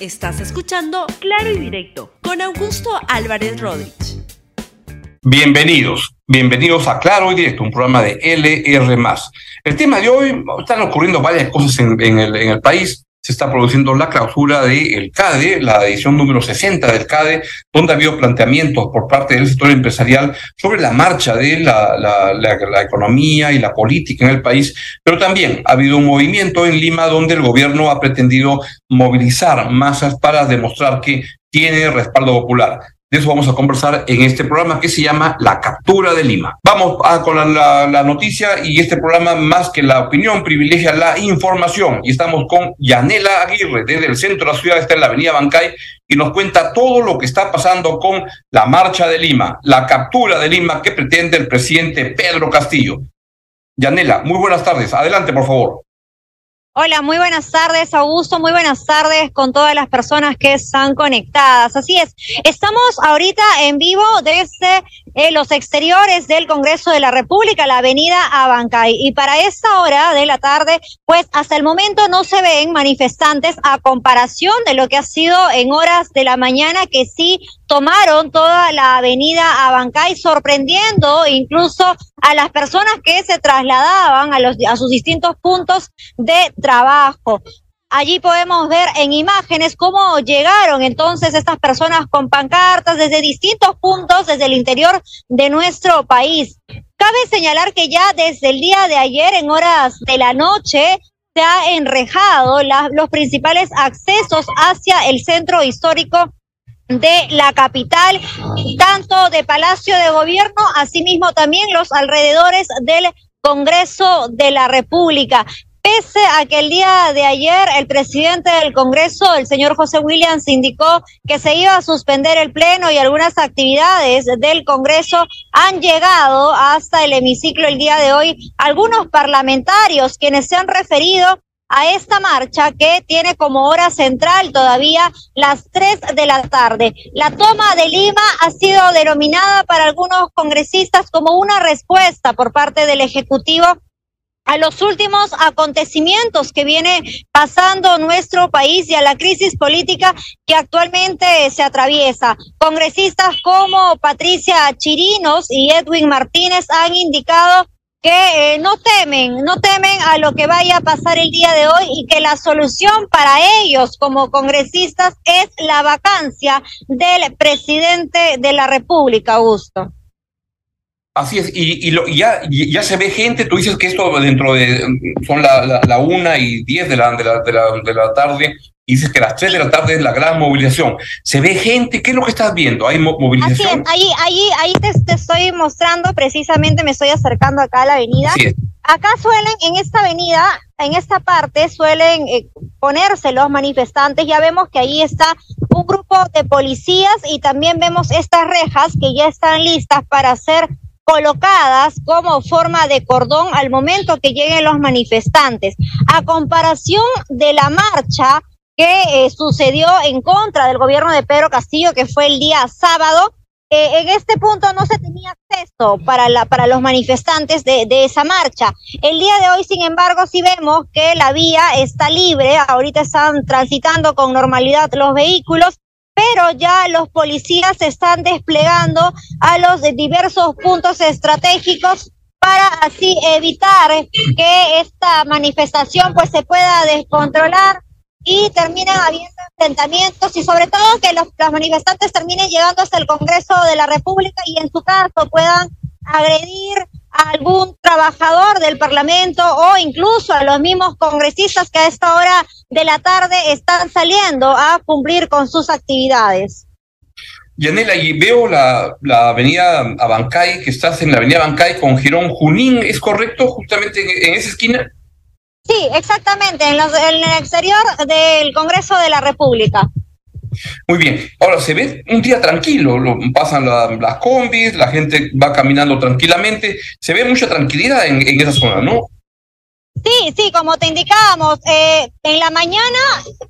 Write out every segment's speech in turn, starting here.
Estás escuchando Claro y Directo con Augusto Álvarez Rodríguez. Bienvenidos, bienvenidos a Claro y Directo, un programa de LR. El tema de hoy, están ocurriendo varias cosas en, en el país se está produciendo la clausura del CADE, la edición número 60 del CADE, donde ha habido planteamientos por parte del sector empresarial sobre la marcha de la, la, la, economía y la política en el país, pero también ha habido un movimiento en Lima donde el gobierno ha pretendido movilizar masas para demostrar que tiene respaldo popular. De eso vamos a conversar en este programa que se llama La Captura de Lima. Vamos a, con la, la, noticia y este programa, más que la opinión, privilegia la información. Y estamos con Yanela Aguirre, desde el centro de la ciudad, está en la avenida Bancay, y nos cuenta todo lo que está pasando con la marcha de Lima, la captura de Lima que pretende el presidente Pedro Castillo. Yanela, muy buenas tardes. Adelante, por favor. Hola, muy buenas tardes, Augusto. Muy buenas tardes con todas las personas que están conectadas. Así es, estamos ahorita en vivo desde eh, los exteriores del Congreso de la República, la avenida Abancay. Y para esta hora de la tarde, pues hasta el momento no se ven manifestantes a comparación de lo que ha sido en horas de la mañana, que sí tomaron toda la avenida Abancay, sorprendiendo incluso a las personas que se trasladaban a, los, a sus distintos puntos de trabajo. Allí podemos ver en imágenes cómo llegaron entonces estas personas con pancartas desde distintos puntos, desde el interior de nuestro país. Cabe señalar que ya desde el día de ayer, en horas de la noche, se ha enrejado los principales accesos hacia el centro histórico de la capital, tanto de Palacio de Gobierno, asimismo también los alrededores del Congreso de la República. Pese a que el día de ayer el presidente del Congreso, el señor José Williams, indicó que se iba a suspender el Pleno y algunas actividades del Congreso han llegado hasta el hemiciclo el día de hoy algunos parlamentarios quienes se han referido a esta marcha que tiene como hora central todavía las tres de la tarde. La toma de Lima ha sido denominada para algunos congresistas como una respuesta por parte del Ejecutivo a los últimos acontecimientos que viene pasando nuestro país y a la crisis política que actualmente se atraviesa. Congresistas como Patricia Chirinos y Edwin Martínez han indicado que eh, no temen, no temen a lo que vaya a pasar el día de hoy y que la solución para ellos como congresistas es la vacancia del presidente de la República, Augusto. Así es, y, y, ya, ya se ve gente, tú dices que esto dentro de, son la, la, una y diez de la, de la, de la, de la tarde, y dices que a las 3 de la tarde es la gran movilización. ¿Se ve gente? ¿Qué es lo que estás viendo? ¿Hay movilización? Así ahí, ahí, ahí te, estoy mostrando, precisamente me estoy acercando acá a la avenida. Acá suelen, en esta avenida, en esta parte, suelen eh, ponerse los manifestantes. Ya vemos que ahí está un grupo de policías y también vemos estas rejas que ya están listas para ser colocadas como forma de cordón al momento que lleguen los manifestantes. A comparación de la marcha que eh, sucedió en contra del gobierno de Pedro Castillo, que fue el día sábado. Eh, en este punto no se tenía acceso para, los manifestantes de, de, esa marcha. El día de hoy, sin embargo, sí vemos que la vía está libre, ahorita están transitando con normalidad los vehículos, pero ya los policías se están desplegando a los diversos puntos estratégicos para así evitar que esta manifestación pues se pueda descontrolar y terminan habiendo enfrentamientos y sobre todo que los, manifestantes terminen llegando hasta el Congreso de la República y en su caso puedan agredir a algún trabajador del Parlamento o incluso a los mismos congresistas que a esta hora de la tarde están saliendo a cumplir con sus actividades. Yanela, y veo la, la avenida Abancay, que estás en la avenida Abancay con Girón Junín, ¿es correcto? Justamente en esa esquina. Sí, exactamente, en, el exterior del Congreso de la República. Muy bien, ahora se ve un día tranquilo, lo, pasan las combis, la gente va caminando tranquilamente, se ve mucha tranquilidad en, esa zona, ¿no? Sí, sí, como te indicábamos, eh, en la mañana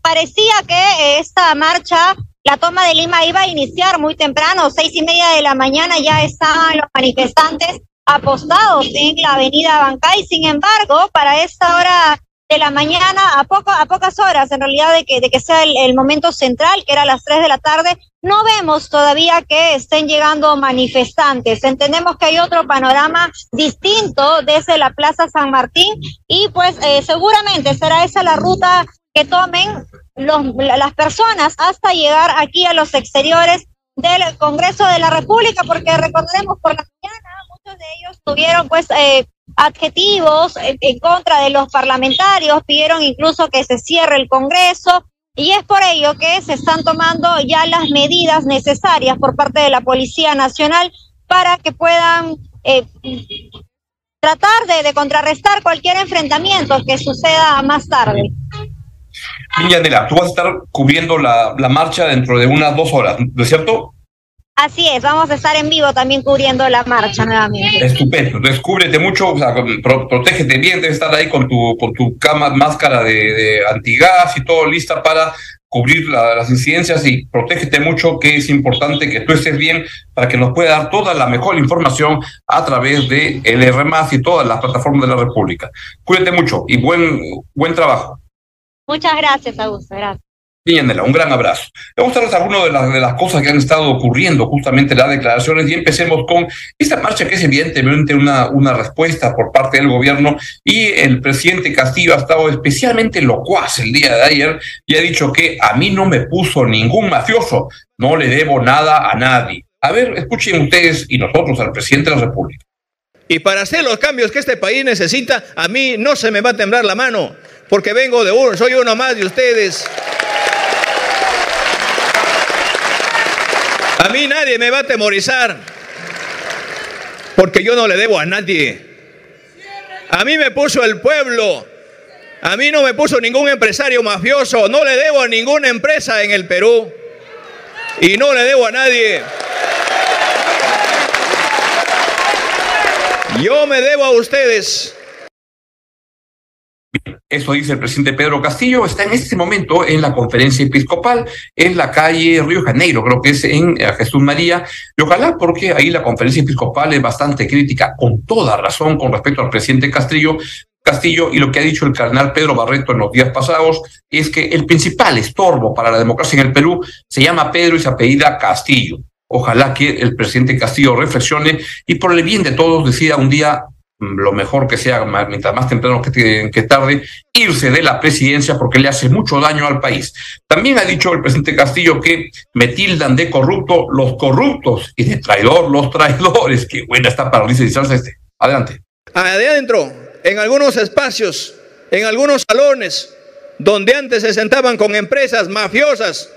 parecía que esta marcha, la toma de Lima iba a iniciar muy temprano, seis y media de la mañana ya estaban los manifestantes apostados en la avenida Bancay. Sin embargo, para esta hora de la mañana, a, poco, a pocas horas en realidad de que, de que sea el, momento central, que era las 3 de la tarde, no vemos todavía que estén llegando manifestantes. Entendemos que hay otro panorama distinto desde la Plaza San Martín y pues eh, seguramente será esa la ruta que tomen los, las personas hasta llegar aquí a los exteriores del Congreso de la República, porque recordemos por la mañana muchos de ellos tuvieron pues eh, adjetivos en, contra de los parlamentarios, pidieron incluso que se cierre el Congreso y es por ello que se están tomando ya las medidas necesarias por parte de la Policía Nacional para que puedan eh, tratar de, contrarrestar cualquier enfrentamiento que suceda más tarde. Villanela, tú vas a estar cubriendo la, la marcha dentro de unas dos horas, ¿no es cierto? Así es, vamos a estar en vivo también cubriendo la marcha nuevamente. Estupendo, descúbrete mucho, o sea, protégete bien, debes estar ahí con tu, con tu cama, máscara de, de antigas y todo lista para cubrir las incidencias y protégete mucho, que es importante que tú estés bien para que nos pueda dar toda la mejor información a través de LR y todas las plataformas de la República. Cuídate mucho y buen, buen trabajo. Muchas gracias, Augusto. Gracias un gran abrazo. Vamos a hablar algunas de las, de las cosas que han estado ocurriendo justamente en las declaraciones y empecemos con esta marcha que es evidentemente una, una respuesta por parte del gobierno y el presidente Castillo ha estado especialmente locuaz el día de ayer y ha dicho que a mí no me puso ningún mafioso, no le debo nada a nadie. A ver, escuchen ustedes y nosotros al presidente de la República. Y para hacer los cambios que este país necesita, a mí no se me va a temblar la mano, porque vengo de uno, soy uno más de ustedes. A mí nadie me va a temorizar, porque yo no le debo a nadie. A mí me puso el pueblo. A mí no me puso ningún empresario mafioso. No le debo a ninguna empresa en el Perú. Y no le debo a nadie. Yo me debo a ustedes. Eso dice el presidente Pedro Castillo, está en este momento en la conferencia episcopal en la calle Río Janeiro, creo que es en eh, Jesús María, y ojalá porque ahí la conferencia episcopal es bastante crítica, con toda razón, con respecto al presidente Castillo, Castillo y lo que ha dicho el cardenal Pedro Barreto en los días pasados es que el principal estorbo para la democracia en el Perú se llama Pedro y se apellida Castillo. Ojalá que el presidente Castillo reflexione y por el bien de todos decida un día lo mejor que sea, mientras más temprano que, que tarde, irse de la presidencia porque le hace mucho daño al país. También ha dicho el presidente Castillo que me tildan de corrupto los corruptos y de traidor los traidores. Qué buena está para licenciarse este. Adelante. Adentro, en algunos espacios, en algunos salones, donde antes se sentaban con empresas mafiosas,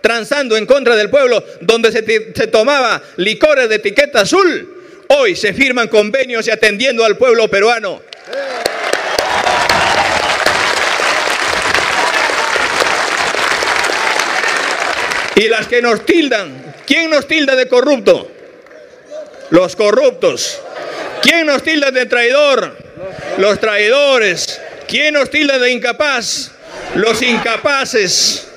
transando en contra del pueblo, donde se, se tomaba licores de etiqueta azul, Hoy se firman convenios y atendiendo al pueblo peruano. Y las que nos tildan, ¿quién nos tilda de corrupto? Los corruptos. ¿Quién nos tilda de traidor? Los traidores. ¿Quién nos tilda de incapaz? Los incapaces.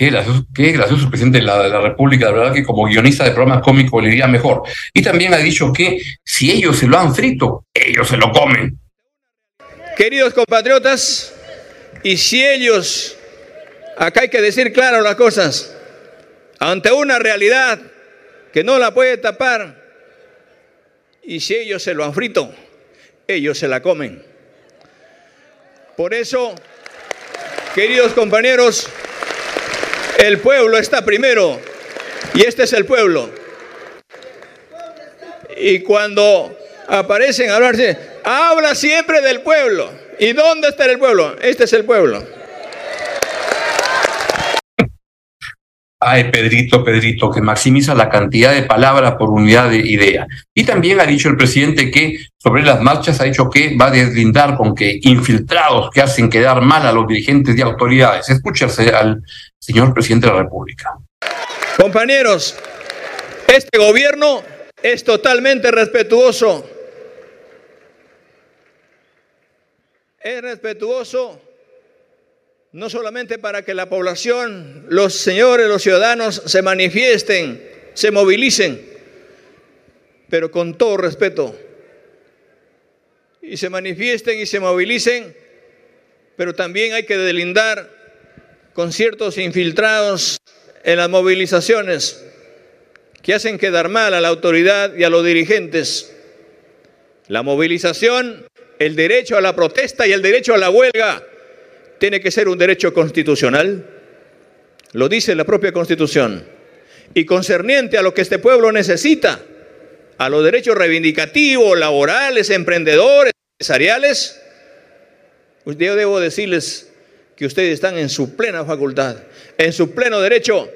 Qué gracioso, qué gracioso presidente de la, la, República, de verdad que como guionista de programas cómicos le iría mejor. Y también ha dicho que si ellos se lo han frito, ellos se lo comen. Queridos compatriotas, y si ellos, acá hay que decir claro las cosas, ante una realidad que no la puede tapar, y si ellos se lo han frito, ellos se la comen. Por eso, queridos compañeros, el pueblo está primero y este es el pueblo. Y cuando aparecen a hablarse, habla siempre del pueblo. ¿Y dónde está el pueblo? Este es el pueblo. Ay, Pedrito, Pedrito, que maximiza la cantidad de palabras por unidad de idea. Y también ha dicho el presidente que sobre las marchas ha dicho que va a deslindar con que infiltrados que hacen quedar mal a los dirigentes y autoridades. Escúchase al señor presidente de la República. Compañeros, este gobierno es totalmente respetuoso. Es respetuoso no solamente para que la población, los señores, los ciudadanos se manifiesten, se movilicen, pero con todo respeto. Y se manifiesten y se movilicen pero también hay que delindar con ciertos infiltrados en las movilizaciones que hacen quedar mal a la autoridad y a los dirigentes. La movilización, el derecho a la protesta y el derecho a la huelga tiene que ser un derecho constitucional. Lo dice la propia Constitución. Y concerniente a lo que este pueblo necesita, a los derechos reivindicativos, laborales, emprendedores, empresariales, pues yo debo decirles que ustedes están en su plena facultad, en su pleno derecho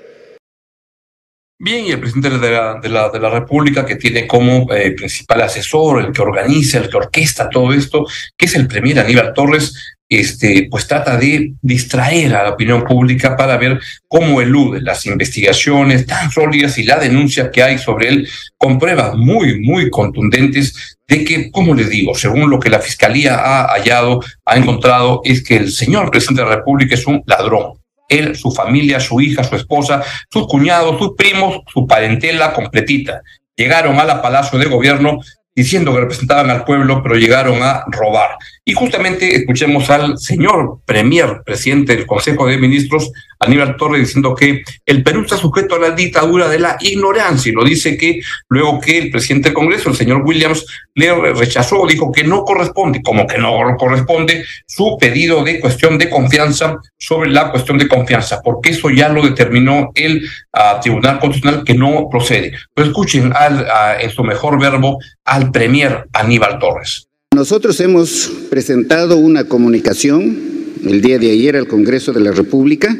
Bien, y el presidente de la, República, que tiene como eh, principal asesor, el que organiza, el que orquesta todo esto, que es el premier Aníbal Torres, este, pues trata de distraer a la opinión pública para ver cómo elude las investigaciones tan sólidas y la denuncia que hay sobre él, con pruebas muy, muy contundentes de que, como les digo, según lo que la Fiscalía ha hallado, ha encontrado, es que el señor presidente de la República es un ladrón, él, su familia, su hija, su esposa, sus cuñados, sus primos, su parentela completita. Llegaron a la Palacio de Gobierno diciendo que representaban al pueblo, pero llegaron a robar. Y justamente escuchemos al señor Premier, presidente del Consejo de Ministros, Aníbal Torres, diciendo que el Perú está sujeto a la dictadura de la ignorancia. Y lo dice que luego que el presidente del Congreso, el señor Williams, le rechazó, dijo que no corresponde, como que no corresponde su pedido de cuestión de confianza sobre la cuestión de confianza, porque eso ya lo determinó el uh, Tribunal Constitucional que no procede. Pero escuchen al, uh, en su mejor verbo al Premier Aníbal Torres. Nosotros hemos presentado una comunicación el día de ayer al Congreso de la República,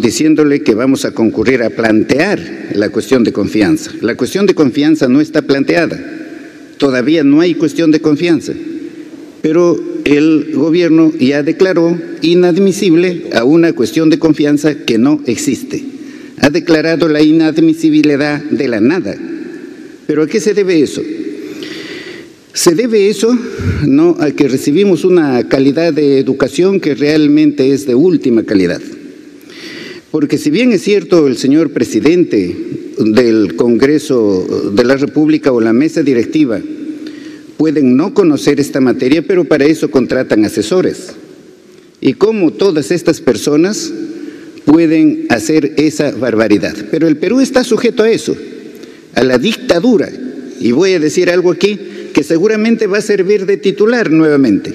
diciéndole que vamos a concurrir a plantear la cuestión de confianza. La cuestión de confianza no está planteada. Todavía no hay cuestión de confianza. Pero el gobierno ya declaró inadmisible a una cuestión de confianza que no existe. Ha declarado la inadmisibilidad de la nada. ¿Pero a qué se debe eso? Se debe eso no a que recibimos una calidad de educación que realmente es de última calidad. Porque si bien es cierto el señor presidente del Congreso de la República o la mesa directiva pueden no conocer esta materia, pero para eso contratan asesores. Y cómo todas estas personas pueden hacer esa barbaridad. Pero el Perú está sujeto a eso, a la dictadura. Y voy a decir algo aquí que seguramente va a servir de titular nuevamente,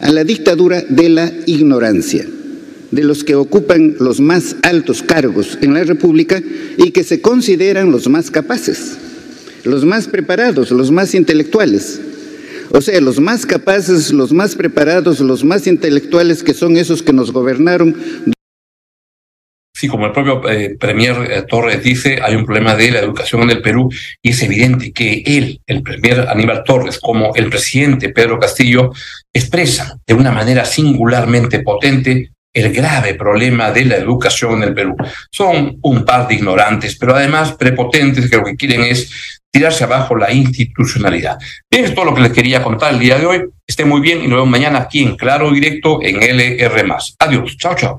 a la dictadura de la ignorancia, de los que ocupan los más altos cargos en la República y que se consideran los más capaces, los más preparados, los más intelectuales. O sea, los más capaces, los más preparados, los más intelectuales que son esos que nos gobernaron Sí, como el propio eh, Premier eh, Torres dice, hay un problema de la educación en el Perú y es evidente que él, el Premier Aníbal Torres, como el presidente Pedro Castillo, expresan de una manera singularmente potente el grave problema de la educación en el Perú. Son un par de ignorantes, pero además prepotentes que lo que quieren es tirarse abajo la institucionalidad. Bien, es todo lo que les quería contar el día de hoy. Esté muy bien y nos vemos mañana aquí en Claro Directo en LR. Adiós. Chao, chao.